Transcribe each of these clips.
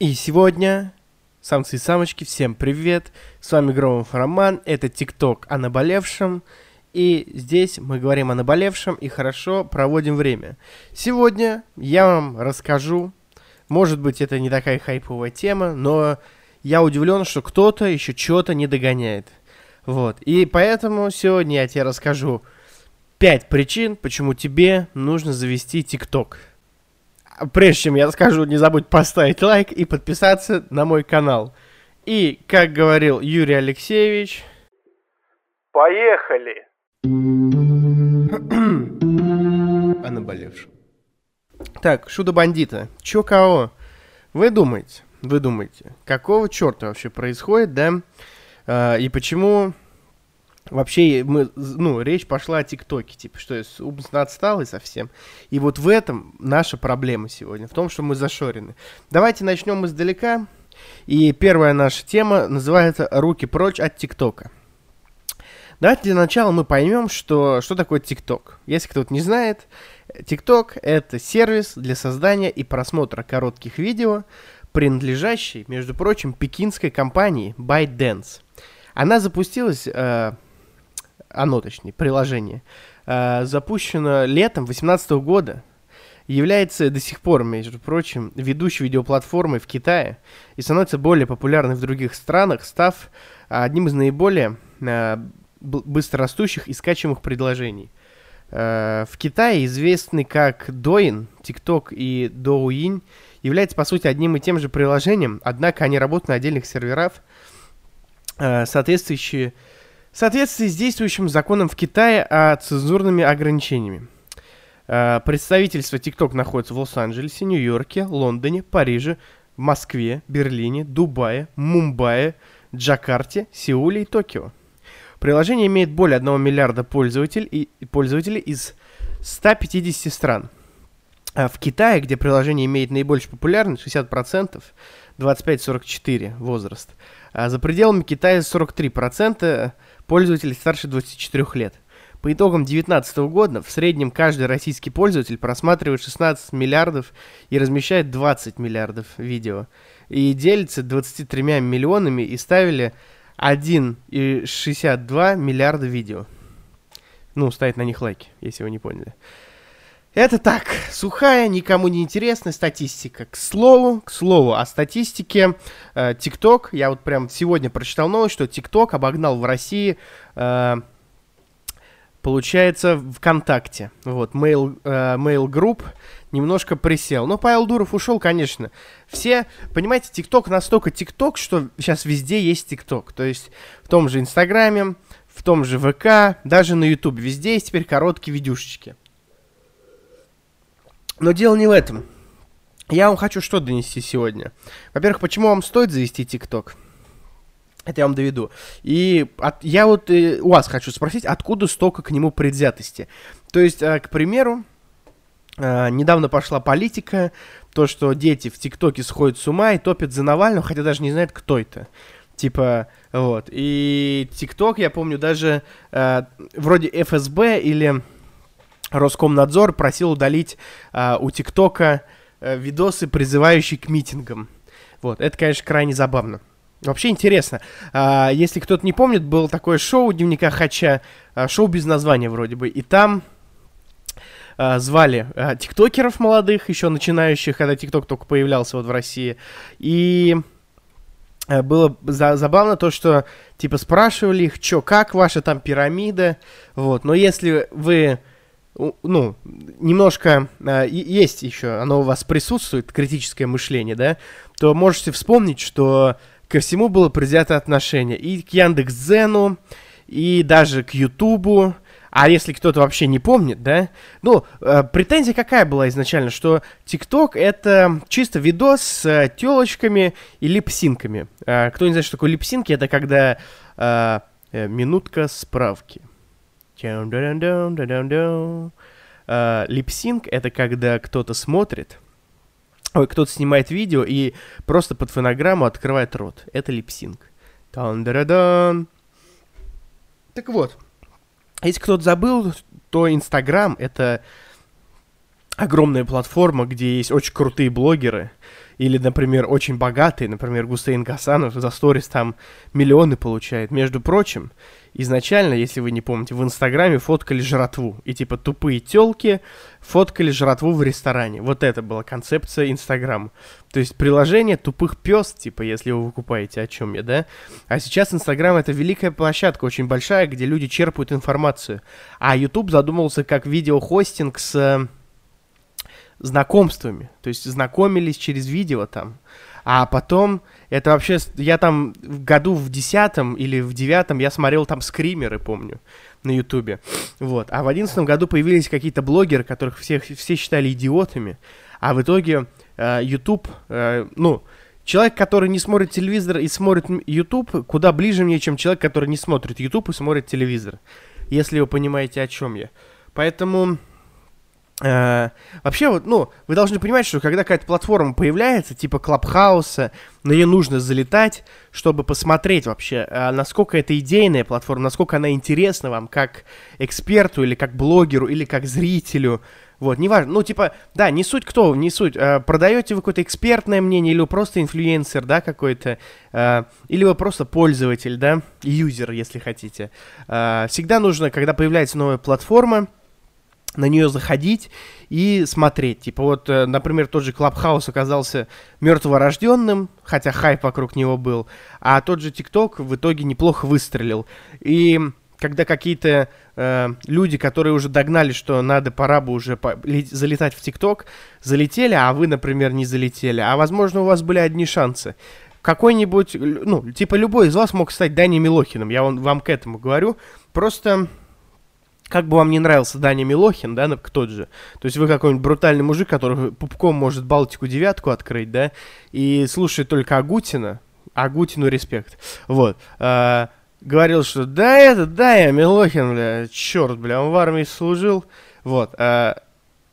И сегодня, самцы и самочки, всем привет! С вами Громов Роман, это ТикТок о наболевшем. И здесь мы говорим о наболевшем и хорошо проводим время. Сегодня я вам расскажу, может быть это не такая хайповая тема, но я удивлен, что кто-то еще что-то не догоняет. Вот, и поэтому сегодня я тебе расскажу 5 причин, почему тебе нужно завести ТикТок прежде чем я скажу, не забудь поставить лайк и подписаться на мой канал. И, как говорил Юрий Алексеевич... Поехали! о наболевшем. Так, Шуда-бандита. Чё кого? Вы думаете, вы думаете, какого черта вообще происходит, да? А, и почему Вообще, мы, ну, речь пошла о ТикТоке, типа, что умственно отсталый совсем. И вот в этом наша проблема сегодня, в том, что мы зашорены. Давайте начнем издалека. И первая наша тема называется «Руки прочь от ТикТока». Давайте для начала мы поймем, что, что такое ТикТок. Если кто-то не знает, ТикТок — это сервис для создания и просмотра коротких видео, принадлежащий, между прочим, пекинской компании ByteDance. Она запустилась э, оно точнее, приложение, э, запущено летом 2018 года, является до сих пор, между прочим, ведущей видеоплатформой в Китае и становится более популярной в других странах, став одним из наиболее э, быстрорастущих и скачиваемых предложений. Э, в Китае известный как Douyin, TikTok и Douyin является, по сути, одним и тем же приложением, однако они работают на отдельных серверах, э, соответствующие в соответствии с действующим законом в Китае о цензурными ограничениями. Э, представительство TikTok находится в Лос-Анджелесе, Нью-Йорке, Лондоне, Париже, Москве, Берлине, Дубае, Мумбаи, Джакарте, Сеуле и Токио. Приложение имеет более 1 миллиарда пользователей, и, пользователей из 150 стран. А в Китае, где приложение имеет наибольшую популярность, 60%, 25-44 возраст. А за пределами Китая 43%, пользователей старше 24 лет. По итогам 2019 года в среднем каждый российский пользователь просматривает 16 миллиардов и размещает 20 миллиардов видео. И делится 23 миллионами и ставили 1,62 миллиарда видео. Ну, ставить на них лайки, если вы не поняли. Это так, сухая, никому не интересная статистика. К слову, к слову, о статистике э, TikTok, я вот прям сегодня прочитал новость, что TikTok обогнал в России, э, получается, ВКонтакте. Вот, Mail, э, Mail Group немножко присел. Но Павел Дуров ушел, конечно. Все, понимаете, TikTok настолько TikTok, что сейчас везде есть TikTok. То есть в том же Инстаграме, в том же ВК, даже на YouTube. Везде есть теперь короткие видюшечки. Но дело не в этом. Я вам хочу что донести сегодня. Во-первых, почему вам стоит завести ТикТок? Это я вам доведу. И от, я вот э, у вас хочу спросить, откуда столько к нему предвзятости? То есть, э, к примеру, э, недавно пошла политика, то, что дети в ТикТоке сходят с ума и топят за Навального, хотя даже не знают, кто это. Типа, вот. И ТикТок, я помню, даже вроде ФСБ или Роскомнадзор просил удалить э, у ТикТока э, видосы, призывающие к митингам. Вот, это, конечно, крайне забавно. Вообще интересно. А, если кто-то не помнит, было такое шоу Дневника Хача, а, шоу без названия вроде бы, и там звали а, тиктокеров молодых, еще начинающих, когда тикток только появлялся вот в России, и было за забавно то, что типа спрашивали их, что, как ваша там пирамида, вот, но если вы ну, немножко э, есть еще, оно у вас присутствует, критическое мышление, да, то можете вспомнить, что ко всему было предвзято отношение и к Яндекс.Дзену, и даже к Ютубу, а если кто-то вообще не помнит, да, ну, э, претензия какая была изначально, что ТикТок это чисто видос с э, телочками и липсинками. Э, кто не знает, что такое липсинки, это когда э, минутка справки. Uh, липсинг — это когда кто-то смотрит, ой, кто-то снимает видео и просто под фонограмму открывает рот. Это липсинг. Так вот, если кто-то забыл, то Инстаграм — это огромная платформа, где есть очень крутые блогеры, Или, например, очень богатый, например, Гусейн Гасанов за сторис там миллионы получает. Между прочим, изначально, если вы не помните, в Инстаграме фоткали жратву. И типа тупые телки фоткали жратву в ресторане. Вот это была концепция Инстаграма. То есть приложение тупых пес, типа, если вы выкупаете, о чем я, да? А сейчас Инстаграм это великая площадка, очень большая, где люди черпают информацию. А YouTube задумался как видеохостинг с э, знакомствами. То есть знакомились через видео там. А потом, это вообще, я там в году в десятом или в девятом я смотрел там скримеры, помню, на ютубе. Вот. А в одиннадцатом году появились какие-то блогеры, которых все, все считали идиотами. А в итоге э, э, ну, человек, который не смотрит телевизор и смотрит YouTube, куда ближе мне, чем человек, который не смотрит YouTube и смотрит телевизор. Если вы понимаете, о чем я. Поэтому Э, вообще, вот, ну, вы должны понимать, что когда какая-то платформа появляется, типа Клабхауса, на нее нужно залетать, чтобы посмотреть вообще, э, насколько это идейная платформа, насколько она интересна вам, как эксперту, или как блогеру, или как зрителю. Вот, неважно. Ну, типа, да, не суть кто, не суть. Э, продаете вы какое-то экспертное мнение, или вы просто инфлюенсер, да, какой-то, э, или вы просто пользователь, да, юзер, если хотите. Э, всегда нужно, когда появляется новая платформа, на нее заходить и смотреть. Типа вот, э, например, тот же Clubhouse оказался мертворожденным, хотя хайп вокруг него был, а тот же ТикТок в итоге неплохо выстрелил. И когда какие-то э, люди, которые уже догнали, что надо, пора бы уже по- залетать в ТикТок, залетели, а вы, например, не залетели. А возможно, у вас были одни шансы. Какой-нибудь, ну, типа любой из вас мог стать Дани Милохиным, я вам, вам к этому говорю. Просто как бы вам не нравился Даня Милохин, да, тот же, то есть вы какой-нибудь брутальный мужик, который пупком может Балтику девятку открыть, да, и слушает только Агутина, Агутину респект, вот, а, говорил, что да это, да я Милохин, бля, черт, бля, он в армии служил, вот, а,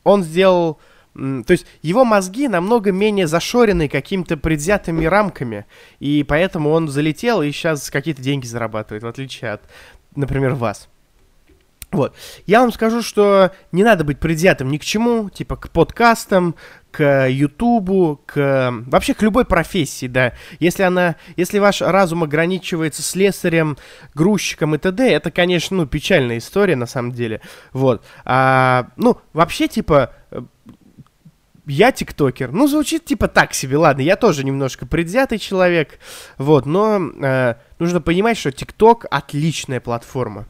он сделал, то есть его мозги намного менее зашорены какими-то предвзятыми рамками, и поэтому он залетел и сейчас какие-то деньги зарабатывает, в отличие от, например, вас. Вот. Я вам скажу, что не надо быть предвзятым ни к чему, типа к подкастам, к Ютубу, к вообще к любой профессии, да. Если она, если ваш разум ограничивается слесарем, грузчиком и т.д., это, конечно, ну, печальная история на самом деле. Вот. А, ну, вообще, типа, я тиктокер. Ну, звучит типа так себе, ладно, я тоже немножко предвзятый человек, вот, но э, нужно понимать, что тикток отличная платформа.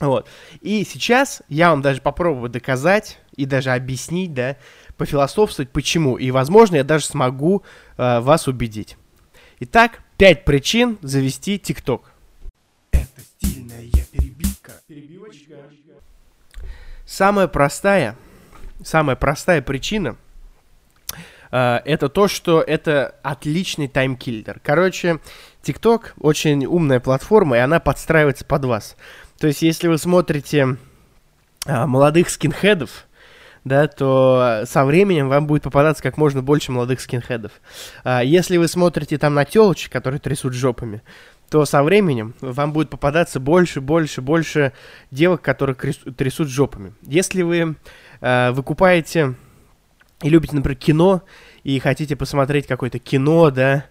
Вот. И сейчас я вам даже попробую доказать и даже объяснить, да, пофилософствовать, почему. И, возможно, я даже смогу э, вас убедить. Итак, пять причин завести ТикТок. Это стильная перебивка. Перебивочка. Самая простая, самая простая причина э, это то, что это отличный таймкиллер. Короче, ТикТок очень умная платформа, и она подстраивается под вас. То есть, если вы смотрите а, молодых скинхедов, да, то со временем вам будет попадаться как можно больше молодых скинхедов. А, если вы смотрите там на телочек, которые трясут жопами, то со временем вам будет попадаться больше, больше, больше девок, которые трясут жопами. Если вы э, выкупаете и любите, например, кино, и хотите посмотреть какое-то кино, да,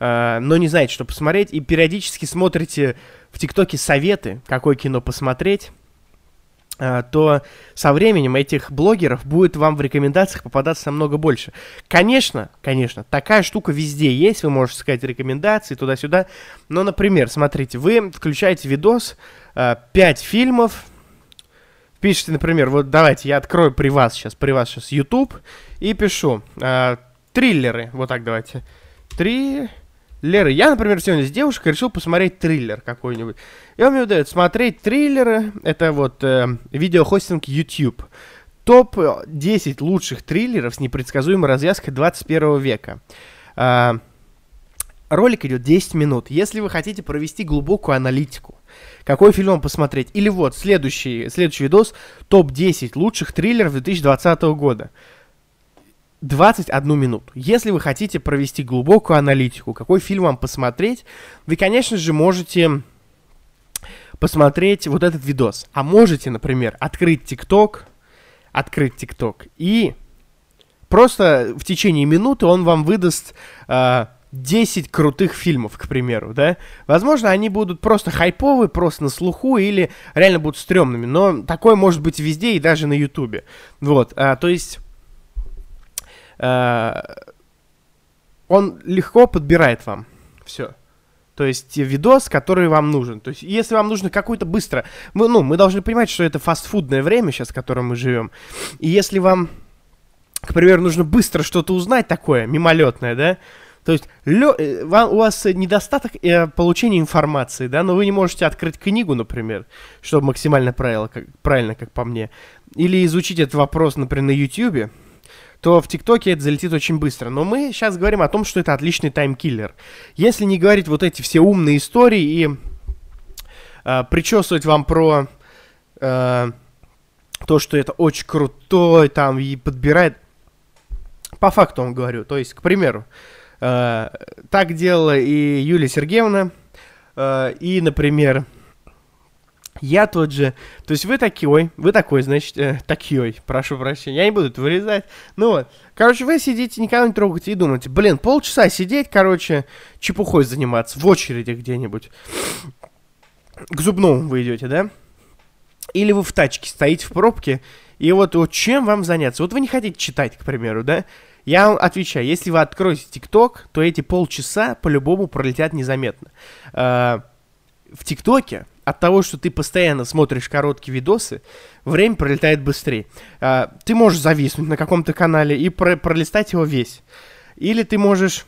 но не знаете, что посмотреть, и периодически смотрите в ТикТоке советы, какое кино посмотреть, э, то со временем этих блогеров будет вам в рекомендациях попадаться намного больше. Конечно, конечно, такая штука везде есть, вы можете сказать рекомендации туда-сюда, но, например, смотрите, вы включаете видос, 5 э, фильмов, пишите, например, вот давайте я открою при вас сейчас, при вас сейчас YouTube и пишу э, триллеры, вот так давайте, три Лера, я, например, сегодня с девушкой решил посмотреть триллер какой-нибудь. И он мне дает смотреть триллеры. Это вот э, видеохостинг YouTube. Топ-10 лучших триллеров с непредсказуемой развязкой 21 века. Э, ролик идет 10 минут. Если вы хотите провести глубокую аналитику, какой фильм вам посмотреть, или вот следующий, следующий видос, топ-10 лучших триллеров 2020 года. 21 минуту. Если вы хотите провести глубокую аналитику, какой фильм вам посмотреть, вы, конечно же, можете посмотреть вот этот видос. А можете, например, открыть ТикТок, открыть ТикТок и просто в течение минуты он вам выдаст э, 10 крутых фильмов, к примеру, да. Возможно, они будут просто хайповые, просто на слуху, или реально будут стрёмными, но такое может быть везде и даже на Ютубе. Вот, а, то есть... А, он легко подбирает вам все. То есть видос, который вам нужен. То есть если вам нужно какой-то быстро... Мы, ну, мы должны понимать, что это фастфудное время сейчас, в котором мы живем. И если вам, к примеру, нужно быстро что-то узнать такое, мимолетное, да, то есть лё, э, вам, у вас недостаток э, получения информации, да, но вы не можете открыть книгу, например, чтобы максимально правило, как, правильно, как по мне, или изучить этот вопрос, например, на YouTube, то в ТикТоке это залетит очень быстро. Но мы сейчас говорим о том, что это отличный таймкиллер. Если не говорить вот эти все умные истории и э, причесывать вам про э, то, что это очень крутой, там, и подбирает... По факту вам говорю. То есть, к примеру, э, так делала и Юлия Сергеевна, э, и, например, я тот же. То есть вы такой, вы такой, значит, э, такой, прошу прощения. Я не буду это вырезать. Ну вот. Короче, вы сидите, никого не трогаете и думаете, блин, полчаса сидеть, короче, чепухой заниматься, в очереди где-нибудь. К зубному вы идете, да? Или вы в тачке стоите в пробке, и вот, вот чем вам заняться? Вот вы не хотите читать, к примеру, да? Я вам отвечаю, если вы откроете ТикТок, то эти полчаса по-любому пролетят незаметно. Э, в ТикТоке от того, что ты постоянно смотришь короткие видосы, время пролетает быстрее. А, ты можешь зависнуть на каком-то канале и про пролистать его весь. Или ты можешь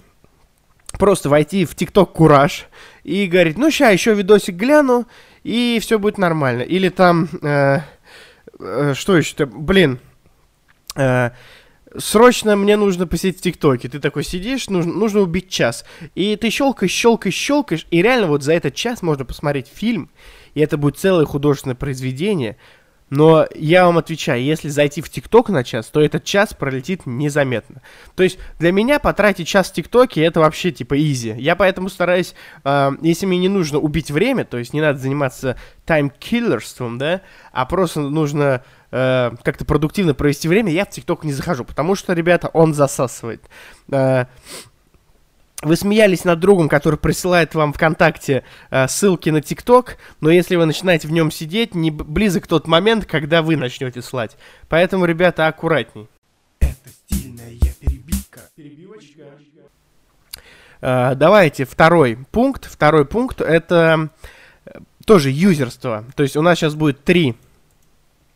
просто войти в ТикТок Кураж и говорить, ну, сейчас еще видосик гляну, и все будет нормально. Или там, э, э, что еще-то, блин, э, срочно мне нужно посидеть в ТикТоке. Ты такой сидишь, нужно, нужно убить час. И ты щелкаешь, щелкаешь, щелкаешь, и реально вот за этот час можно посмотреть фильм, и это будет целое художественное произведение. Но я вам отвечаю, если зайти в ТикТок на час, то этот час пролетит незаметно. То есть для меня потратить час в ТикТоке это вообще типа изи. Я поэтому стараюсь, э, если мне не нужно убить время, то есть не надо заниматься таймкиллерством, да, а просто нужно э, как-то продуктивно провести время, я в ТикТок не захожу, потому что, ребята, он засасывает. Э, вы смеялись над другом, который присылает вам ВКонтакте э, ссылки на ТикТок, но если вы начинаете в нем сидеть, не близок тот момент, когда вы начнете слать. Поэтому, ребята, аккуратней. Это стильная перебивка. Перебивочка. Э, давайте второй пункт. Второй пункт это э, тоже юзерство. То есть у нас сейчас будет три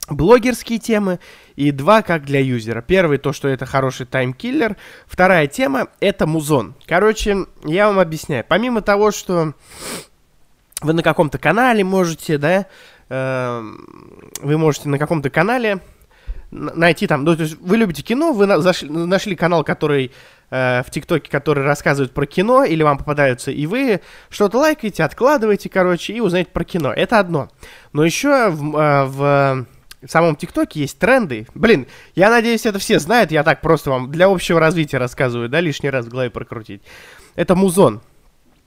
блогерские темы и два как для юзера. Первый то, что это хороший таймкиллер. Вторая тема это музон. Короче, я вам объясняю. Помимо того, что вы на каком-то канале можете, да, э, вы можете на каком-то канале найти там, ну, то есть вы любите кино, вы на, зашли, нашли канал, который э, в ТикТоке, который рассказывает про кино, или вам попадаются, и вы что-то лайкаете, откладываете, короче, и узнаете про кино. Это одно. Но еще в, э, в в самом ТикТоке есть тренды. Блин, я надеюсь, это все знают, я так просто вам для общего развития рассказываю, да, лишний раз в голове прокрутить. Это музон.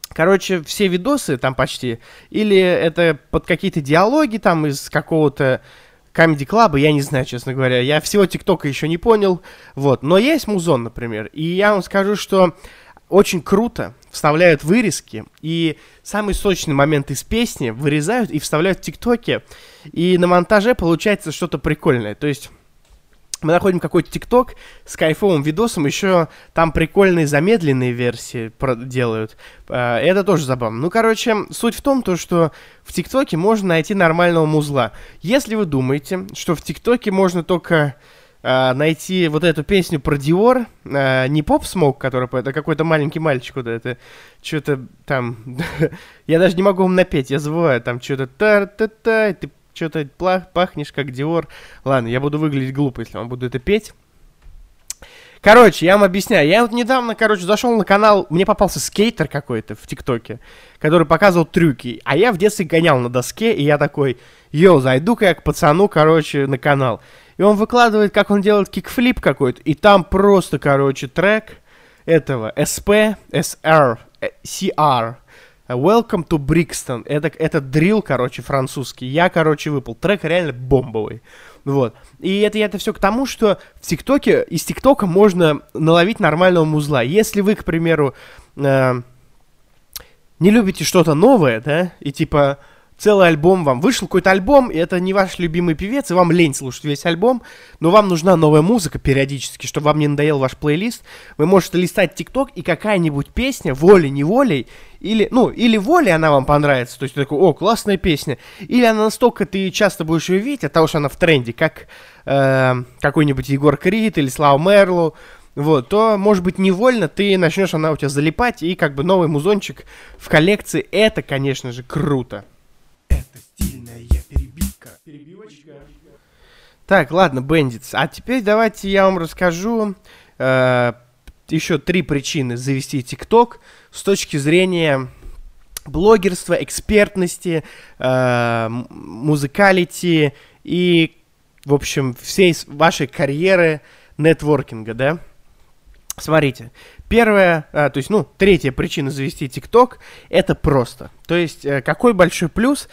Короче, все видосы там почти, или это под какие-то диалоги там из какого-то Comedy Club, я не знаю, честно говоря. Я всего ТикТока еще не понял, вот. Но есть музон, например, и я вам скажу, что очень круто вставляют вырезки, и самый сочный момент из песни вырезают и вставляют в ТикТоке, и на монтаже получается что-то прикольное. То есть мы находим какой-то ТикТок с кайфовым видосом, еще там прикольные замедленные версии делают. А, это тоже забавно. Ну, короче, суть в том, то, что в ТикТоке можно найти нормального музла. Если вы думаете, что в ТикТоке можно только э, найти вот эту песню про Диор, э, не Pop Smoke, который а какой-то маленький мальчик вот это, что-то там, я даже не могу вам напеть, я забываю, там что-то та-та-та, ты что-то пахнешь как Диор. Ладно, я буду выглядеть глупо, если вам буду это петь. Короче, я вам объясняю. Я вот недавно, короче, зашел на канал, мне попался скейтер какой-то в ТикТоке, который показывал трюки. А я в детстве гонял на доске, и я такой, йоу, зайду-ка я к пацану, короче, на канал. И он выкладывает, как он делает кикфлип какой-то. И там просто, короче, трек этого SP, SR, CR. Welcome to Brixton. Это, это дрил, короче, французский. Я, короче, выпал. Трек реально бомбовый. Вот. И это, это все к тому, что в ТикТоке, из ТикТока можно наловить нормального музла. Если вы, к примеру, э, не любите что-то новое, да, и типа целый альбом вам. Вышел какой-то альбом, и это не ваш любимый певец, и вам лень слушать весь альбом, но вам нужна новая музыка периодически, чтобы вам не надоел ваш плейлист. Вы можете листать ТикТок, и какая-нибудь песня, волей-неволей, или, ну, или волей она вам понравится, то есть такой, о, классная песня, или она настолько, ты часто будешь ее видеть, от того, что она в тренде, как э, какой-нибудь Егор Крид или Слава Мерлу, вот, то, может быть, невольно ты начнешь она у тебя залипать, и как бы новый музончик в коллекции, это, конечно же, круто. Перебивочка. Так, ладно, Бендитс. А теперь давайте я вам расскажу э, еще три причины завести ТикТок с точки зрения блогерства, экспертности, э, музыкалити и, в общем, всей вашей карьеры нетворкинга, да? Смотрите, первая, а, то есть, ну, третья причина завести ТикТок, это просто. То есть, э, какой большой плюс,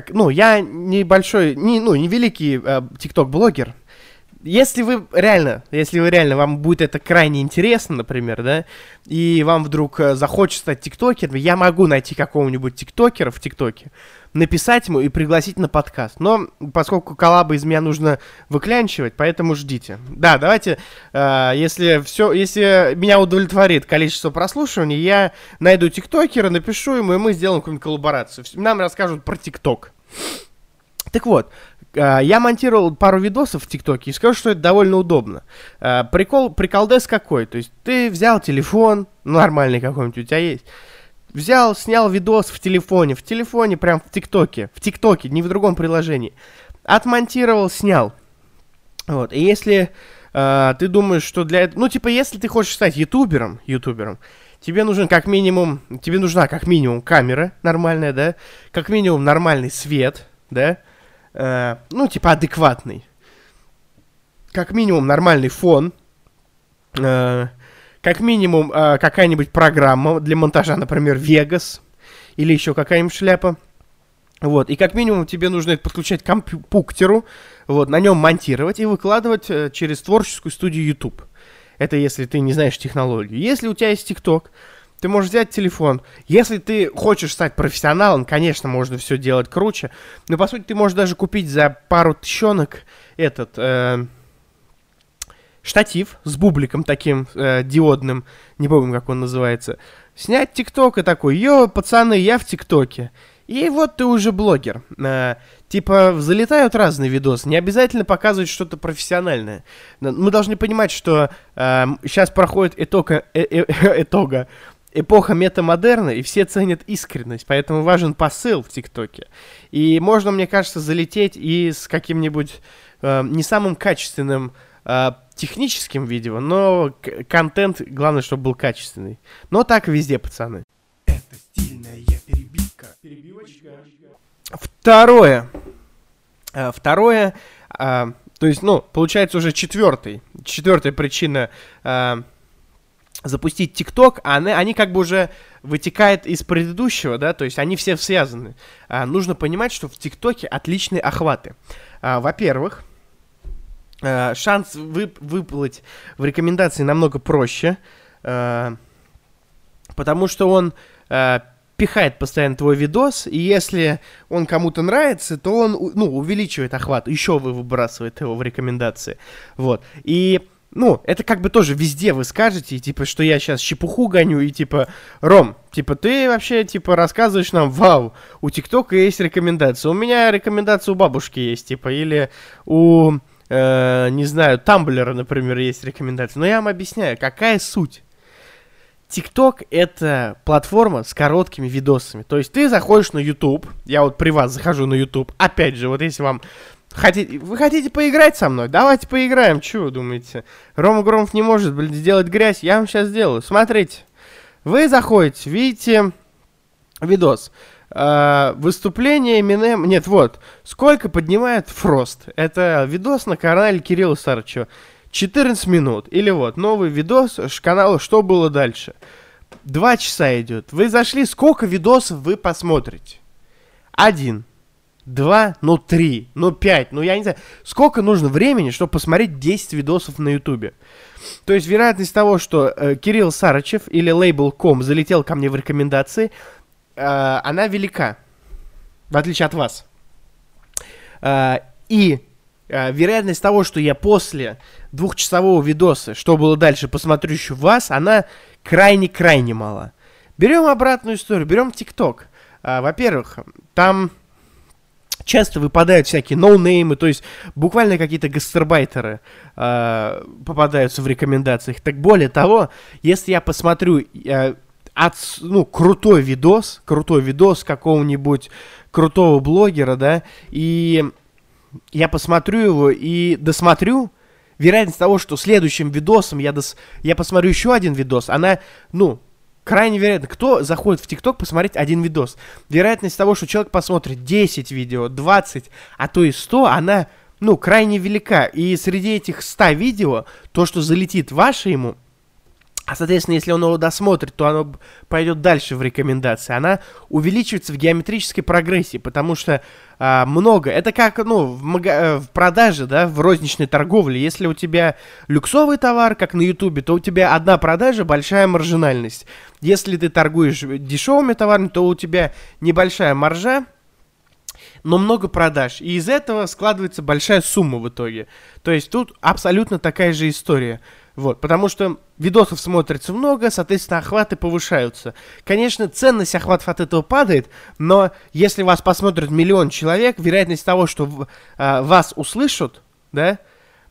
как, ну, я небольшой, не, ну, не великий э, ТикТок-блогер, если вы реально, если вы реально, вам будет это крайне интересно, например, да, и вам вдруг э, захочется стать тиктокером, я могу найти какого-нибудь тиктокера в тиктоке, написать ему и пригласить на подкаст. Но поскольку коллабы из меня нужно выклянчивать, поэтому ждите. Да, давайте, э, если все, если меня удовлетворит количество прослушиваний, я найду тиктокера, напишу ему, и мы сделаем какую-нибудь коллаборацию. Нам расскажут про тикток. Так вот, я монтировал пару видосов в ТикТоке и скажу, что это довольно удобно. Э, прикол, приколдес какой? То есть ты взял телефон, нормальный какой-нибудь у тебя есть, взял, снял видос в телефоне, в телефоне, прям в ТикТоке, в ТикТоке, не в другом приложении, отмонтировал, снял. Вот, и если э, ты думаешь, что для этого, ну, типа, если ты хочешь стать ютубером, ютубером, тебе нужен как минимум, тебе нужна как минимум камера нормальная, да, как минимум нормальный свет, да, э, ну, типа адекватный. Как минимум нормальный фон. Э, как минимум э, какая-нибудь программа для монтажа, например, Vegas. Или еще какая-нибудь шляпа. Вот, и как минимум тебе нужно это подключать к компьютеру, вот, на нем монтировать и выкладывать э, через творческую студию YouTube. Это если ты не знаешь технологию. Если у тебя есть TikTok, ты можешь взять телефон. Если ты хочешь стать профессионалом, конечно, можно все делать круче. Но, по сути, ты можешь даже купить за пару тыщенок этот э, штатив с бубликом таким э, диодным. Не помню, как он называется. Снять тикток и такой, йо, пацаны, я в тиктоке. И вот ты уже блогер. Э, типа, залетают разные видосы, не обязательно показывать что-то профессиональное. Мы должны понимать, что э, сейчас проходит итога, э, э, итога эпоха метамодерна, и все ценят искренность, поэтому важен посыл в ТикТоке. И можно, мне кажется, залететь и с каким-нибудь э, не самым качественным э, техническим видео, но контент, главное, чтобы был качественный. Но так везде, пацаны. Это стильная перебивка. Перебивочка. Второе. Э, второе, э, то есть, ну, получается уже четвертый, четвертая причина э, запустить ТикТок, а они, они как бы уже вытекает из предыдущего, да, то есть они все связаны. А, нужно понимать, что в ТикТоке отличные охваты. А, во-первых, а, шанс вы, выплыть в рекомендации намного проще, а, потому что он а, пихает постоянно твой видос, и если он кому-то нравится, то он, ну, увеличивает охват, еще вы выбрасывает его в рекомендации, вот, и ну, это как бы тоже везде вы скажете, типа, что я сейчас чепуху гоню, и типа, Ром, типа, ты вообще, типа, рассказываешь нам, вау, у ТикТока есть рекомендация. У меня рекомендация у бабушки есть, типа, или у, э, не знаю, Тамблера, например, есть рекомендация. Но я вам объясняю, какая суть. ТикТок — это платформа с короткими видосами. То есть ты заходишь на YouTube, я вот при вас захожу на YouTube, опять же, вот если вам Хотите, вы хотите поиграть со мной? Давайте поиграем. Чего вы думаете? Рома Громов не может, блин, сделать грязь. Я вам сейчас сделаю. Смотрите. Вы заходите, видите видос. Uh, выступление Eminem... Нет, вот. Сколько поднимает Фрост? Это видос на канале Кирилла Сарычева. 14 минут. Или вот, новый видос канала «Что было дальше?» Два часа идет. Вы зашли, сколько видосов вы посмотрите? Один. Два, ну три, ну пять, ну я не знаю, сколько нужно времени, чтобы посмотреть 10 видосов на ютубе. То есть вероятность того, что э, Кирилл Сарычев или Label.com залетел ко мне в рекомендации, э, она велика, в отличие от вас. Э, и э, вероятность того, что я после двухчасового видоса, что было дальше, посмотрю еще вас, она крайне-крайне мала. Берем обратную историю, берем ТикТок. Э, во-первых, там часто выпадают всякие ноунеймы, то есть буквально какие-то гастарбайтеры э, попадаются в рекомендациях. Так более того, если я посмотрю э, от, ну, крутой видос, крутой видос какого-нибудь крутого блогера, да, и я посмотрю его и досмотрю, вероятность того, что следующим видосом я, дос... я посмотрю еще один видос, она, ну, крайне вероятно. Кто заходит в ТикТок посмотреть один видос? Вероятность того, что человек посмотрит 10 видео, 20, а то и 100, она, ну, крайне велика. И среди этих 100 видео, то, что залетит ваше ему, а, соответственно, если он его досмотрит, то оно пойдет дальше в рекомендации. Она увеличивается в геометрической прогрессии, потому что а, много. Это как, ну, в, мага- э, в продаже, да, в розничной торговле. Если у тебя люксовый товар, как на Ютубе, то у тебя одна продажа, большая маржинальность. Если ты торгуешь дешевыми товарами, то у тебя небольшая маржа, но много продаж. И из этого складывается большая сумма в итоге. То есть тут абсолютно такая же история. Вот, потому что видосов смотрится много, соответственно, охваты повышаются. Конечно, ценность охватов от этого падает, но если вас посмотрит миллион человек, вероятность того, что э, вас услышат, да,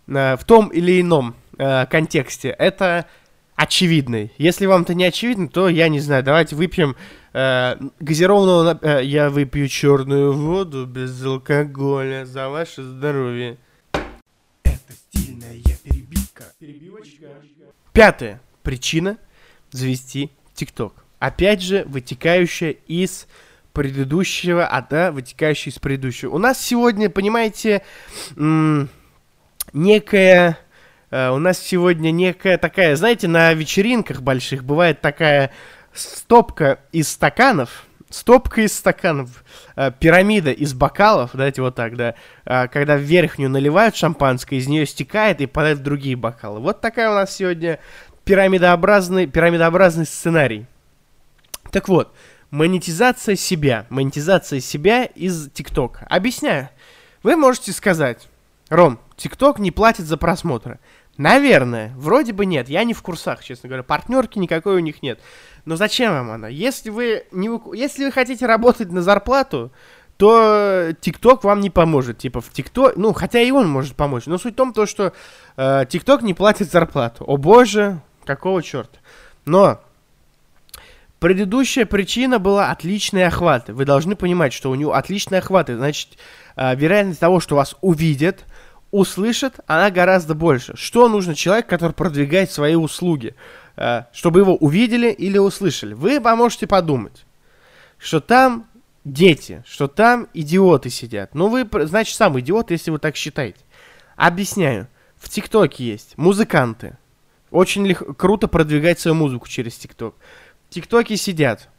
э, в том или ином э, контексте, это очевидный. Если вам это не очевидно, то я не знаю, давайте выпьем э, газированного... Э, я выпью черную воду без алкоголя за ваше здоровье. Пятая причина завести ТикТок. Опять же, вытекающая из предыдущего, а да, вытекающая из предыдущего. У нас сегодня, понимаете, некая Uh, у нас сегодня некая такая, знаете, на вечеринках больших бывает такая стопка из стаканов, стопка из стаканов, uh, пирамида из бокалов, давайте вот так, да, uh, когда в верхнюю наливают шампанское, из нее стекает и падает в другие бокалы. Вот такая у нас сегодня пирамидообразный, пирамидообразный сценарий. Так вот, монетизация себя, монетизация себя из ТикТока. Объясняю. Вы можете сказать, Ром, ТикТок не платит за просмотры. Наверное, вроде бы нет, я не в курсах, честно говоря, партнерки никакой у них нет. Но зачем вам она? Если вы, не, если вы хотите работать на зарплату, то ТикТок вам не поможет. Типа в ТикТок, ну, хотя и он может помочь. Но суть в том, то, что э, ТикТок не платит зарплату. О боже, какого черта. Но предыдущая причина была отличные охваты. Вы должны понимать, что у него отличные охваты. Значит, э, вероятность того, что вас увидят, услышат, она гораздо больше. Что нужно человеку, который продвигает свои услуги? Э, чтобы его увидели или услышали. Вы поможете подумать, что там дети, что там идиоты сидят. Ну, вы, значит, сам идиот, если вы так считаете. Объясняю. В ТикТоке есть музыканты. Очень лег- круто продвигать свою музыку через ТикТок. В ТикТоке сидят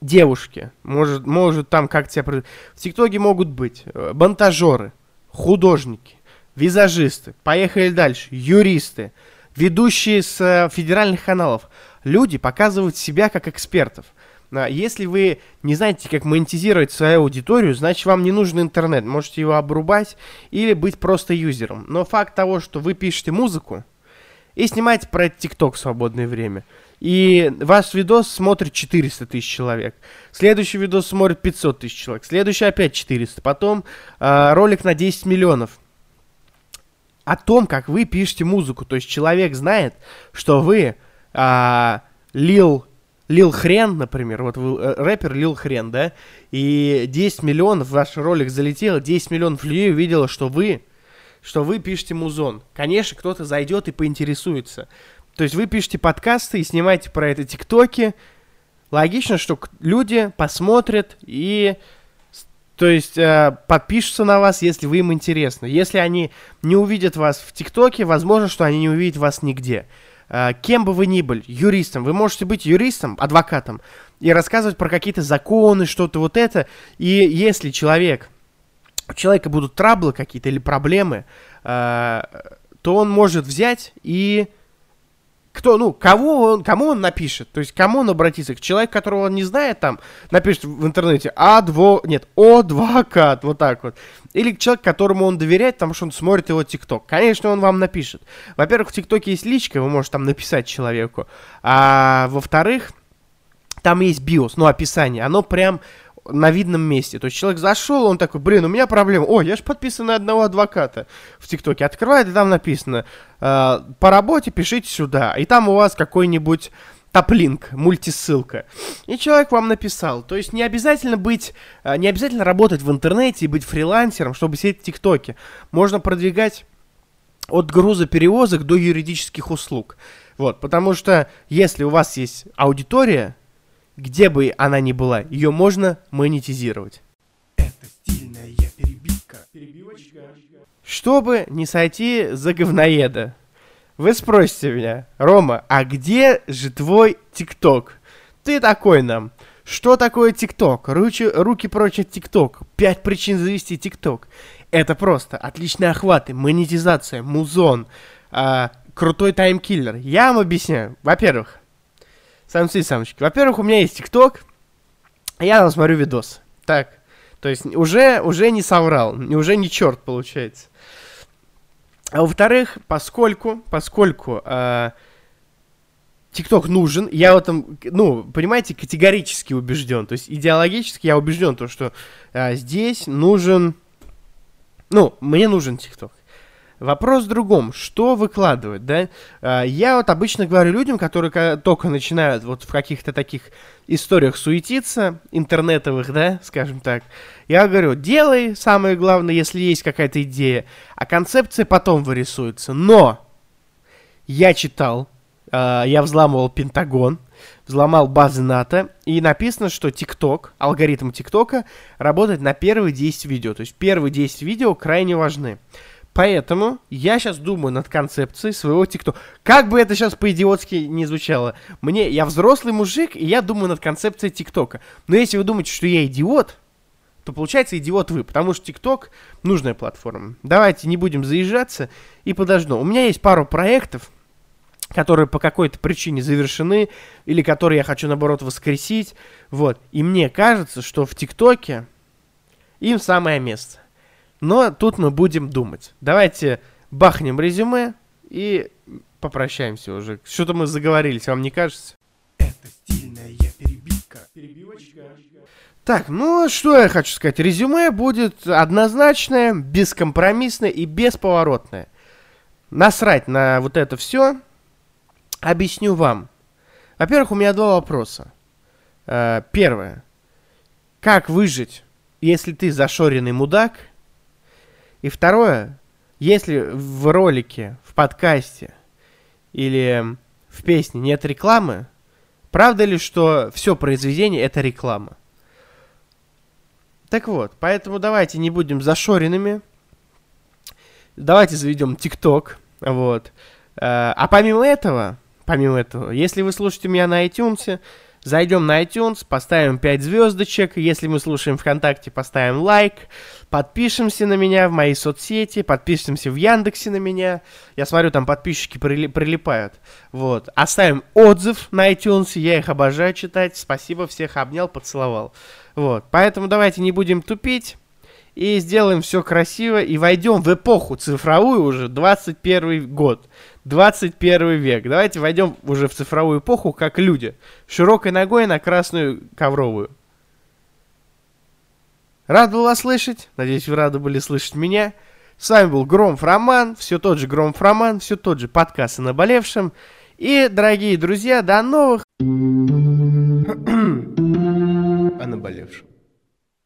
девушки. Может, может там как тебя... В ТикТоке могут быть э, бантажеры, художники, визажисты, поехали дальше, юристы, ведущие с э, федеральных каналов. Люди показывают себя как экспертов. Если вы не знаете, как монетизировать свою аудиторию, значит вам не нужен интернет. Можете его обрубать или быть просто юзером. Но факт того, что вы пишете музыку и снимаете про ТикТок в свободное время, и ваш видос смотрит 400 тысяч человек. Следующий видос смотрит 500 тысяч человек. Следующий опять 400. Потом э, ролик на 10 миллионов. О том, как вы пишете музыку. То есть человек знает, что вы э, Лил, Лил Хрен, например. Вот вы э, рэпер Лил Хрен, да? И 10 миллионов, ваш ролик залетел, 10 миллионов людей увидело, что вы что вы пишете музон. Конечно, кто-то зайдет и поинтересуется. То есть вы пишете подкасты и снимаете про это тиктоки. Логично, что люди посмотрят и то есть э, подпишутся на вас, если вы им интересны. Если они не увидят вас в ТикТоке, возможно, что они не увидят вас нигде. э, кем бы вы ни были, юристом, вы можете быть юристом, адвокатом, и рассказывать про какие-то законы, что-то вот это, и если человек, у человека будут траблы какие-то или проблемы, э, то он может взять и кто, ну, кого он, кому он напишет, то есть кому он обратится, к человеку, которого он не знает, там, напишет в интернете адво, нет, адвокат, вот так вот, или к человеку, которому он доверяет, потому что он смотрит его ТикТок. Конечно, он вам напишет. Во-первых, в ТикТоке есть личка, вы можете там написать человеку, а во-вторых, там есть биос, ну, описание, оно прям на видном месте. То есть человек зашел, он такой, блин, у меня проблема. О, я же подписан на одного адвоката в ТикТоке. Открывает, и там написано, э, по работе пишите сюда. И там у вас какой-нибудь топлинк, мультисылка. И человек вам написал. То есть не обязательно быть, э, не обязательно работать в интернете и быть фрилансером, чтобы сидеть в ТикТоке. Можно продвигать от груза перевозок до юридических услуг. Вот, потому что если у вас есть аудитория, где бы она ни была, ее можно монетизировать. Это стильная перебивка. Перебивочка. Чтобы не сойти за говноеда, вы спросите меня, Рома, а где же твой ТикТок? Ты такой нам. Что такое ТикТок? Руки, руки прочь от ТикТок. Пять причин завести ТикТок. Это просто отличные охваты, монетизация, музон, э, крутой таймкиллер. Я вам объясняю. Во-первых, самцы и самочки. Во-первых, у меня есть ТикТок, я там смотрю видос. Так, то есть уже, уже не соврал, уже не черт получается. А во-вторых, поскольку, поскольку э, нужен, я в этом, ну, понимаете, категорически убежден. То есть идеологически я убежден, то, что э, здесь нужен, ну, мне нужен ТикТок. Вопрос в другом, что выкладывать, да? А, я вот обычно говорю людям, которые только начинают вот в каких-то таких историях суетиться, интернетовых, да, скажем так, я говорю, делай, самое главное, если есть какая-то идея, а концепция потом вырисуется. Но я читал, а, я взламывал Пентагон, взломал базы НАТО, и написано, что ТикТок, алгоритм ТикТока, работает на первые 10 видео. То есть первые 10 видео крайне важны. Поэтому я сейчас думаю над концепцией своего ТикТока. Как бы это сейчас по-идиотски не звучало. Мне, я взрослый мужик, и я думаю над концепцией ТикТока. Но если вы думаете, что я идиот, то получается идиот вы, потому что ТикТок нужная платформа. Давайте не будем заезжаться и подожду. У меня есть пару проектов, которые по какой-то причине завершены, или которые я хочу, наоборот, воскресить. Вот. И мне кажется, что в ТикТоке им самое место. Но тут мы будем думать. Давайте бахнем резюме и попрощаемся уже. Что-то мы заговорились, вам не кажется? Это стильная перебивка. Перебивочка. Так, ну что я хочу сказать. Резюме будет однозначное, бескомпромиссное и бесповоротное. Насрать на вот это все. Объясню вам. Во-первых, у меня два вопроса. Э, первое. Как выжить, если ты зашоренный мудак – и второе, если в ролике, в подкасте или в песне нет рекламы, правда ли, что все произведение это реклама? Так вот, поэтому давайте не будем зашоренными. Давайте заведем ТикТок. Вот. Э, а помимо этого, помимо этого, если вы слушаете меня на iTunes, Зайдем на iTunes, поставим 5 звездочек. Если мы слушаем ВКонтакте, поставим лайк. Подпишемся на меня в моей соцсети. Подпишемся в Яндексе на меня. Я смотрю, там подписчики прилипают. Вот. Оставим отзыв на iTunes. Я их обожаю читать. Спасибо, всех обнял, поцеловал. Вот. Поэтому давайте не будем тупить. И сделаем все красиво. И войдем в эпоху цифровую уже. 21 год. 21 век. Давайте войдем уже в цифровую эпоху, как люди. Широкой ногой на красную ковровую. Рад был вас слышать. Надеюсь, вы рады были слышать меня. С вами был Громф Роман. Все тот же Громф Роман. Все тот же подкаст о наболевшем. И, дорогие друзья, до новых...